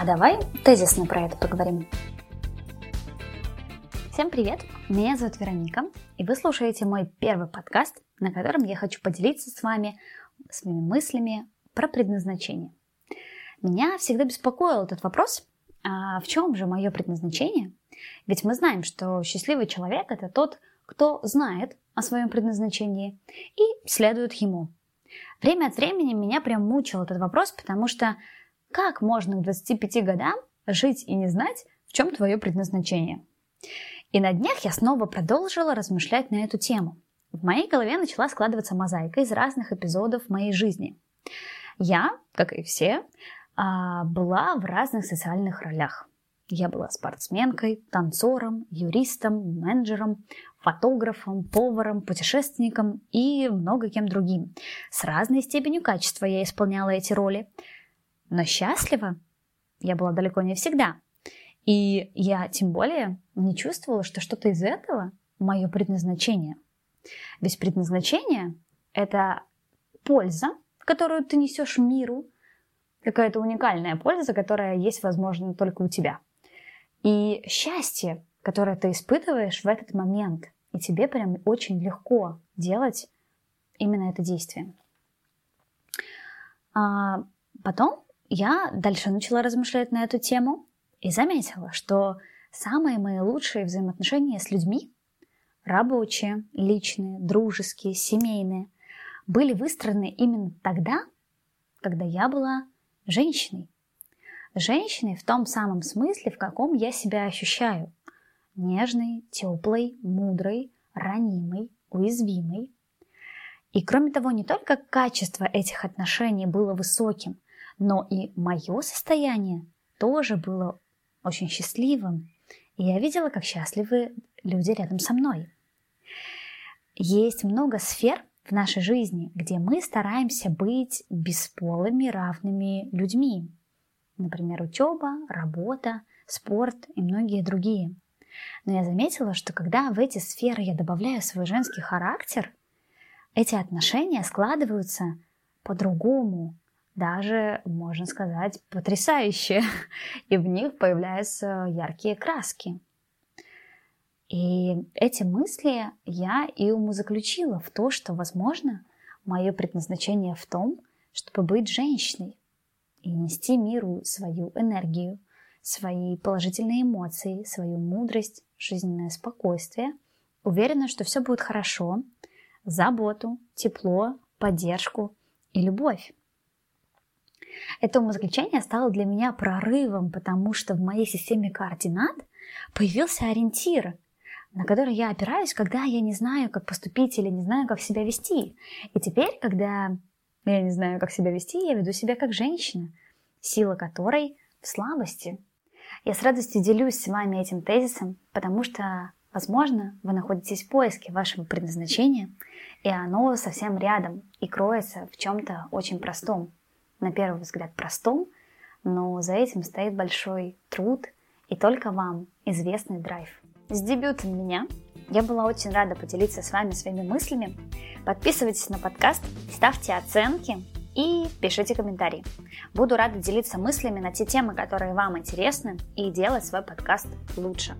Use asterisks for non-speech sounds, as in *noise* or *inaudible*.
А давай тезисно про это поговорим. Всем привет! Меня зовут Вероника, и вы слушаете мой первый подкаст, на котором я хочу поделиться с вами своими мыслями про предназначение. Меня всегда беспокоил этот вопрос, а в чем же мое предназначение? Ведь мы знаем, что счастливый человек – это тот, кто знает о своем предназначении и следует ему. Время от времени меня прям мучил этот вопрос, потому что как можно к 25 годам жить и не знать, в чем твое предназначение? И на днях я снова продолжила размышлять на эту тему. В моей голове начала складываться мозаика из разных эпизодов моей жизни. Я, как и все, а, была в разных социальных ролях. Я была спортсменкой, танцором, юристом, менеджером, фотографом, поваром, путешественником и много кем другим. С разной степенью качества я исполняла эти роли. Но счастлива я была далеко не всегда. И я тем более не чувствовала, что что-то из этого мое предназначение. Ведь предназначение — это польза, которую ты несешь миру, какая-то уникальная польза, которая есть, возможно, только у тебя. И счастье, которое ты испытываешь в этот момент, и тебе прям очень легко делать именно это действие. А потом я дальше начала размышлять на эту тему и заметила, что самые мои лучшие взаимоотношения с людьми, рабочие, личные, дружеские, семейные, были выстроены именно тогда, когда я была женщиной. Женщиной в том самом смысле, в каком я себя ощущаю. Нежной, теплой, мудрой, ранимой, уязвимой. И кроме того, не только качество этих отношений было высоким, но и мое состояние тоже было очень счастливым. И я видела, как счастливы люди рядом со мной. Есть много сфер, в нашей жизни, где мы стараемся быть бесполыми равными людьми. Например, учеба, работа, спорт и многие другие. Но я заметила, что когда в эти сферы я добавляю свой женский характер, эти отношения складываются по-другому, даже, можно сказать, потрясающе, *laughs* и в них появляются яркие краски. И эти мысли я и умозаключила в то, что, возможно, мое предназначение в том, чтобы быть женщиной и нести миру свою энергию, свои положительные эмоции, свою мудрость, жизненное спокойствие. Уверена, что все будет хорошо, заботу, тепло, поддержку и любовь. Это умозаключение стало для меня прорывом, потому что в моей системе координат появился ориентир – на который я опираюсь, когда я не знаю, как поступить или не знаю, как себя вести. И теперь, когда я не знаю, как себя вести, я веду себя как женщина, сила которой в слабости. Я с радостью делюсь с вами этим тезисом, потому что, возможно, вы находитесь в поиске вашего предназначения, и оно совсем рядом и кроется в чем-то очень простом. На первый взгляд простом, но за этим стоит большой труд и только вам известный драйв. С дебютом меня я была очень рада поделиться с вами своими мыслями. Подписывайтесь на подкаст, ставьте оценки и пишите комментарии. Буду рада делиться мыслями на те темы, которые вам интересны, и делать свой подкаст лучше.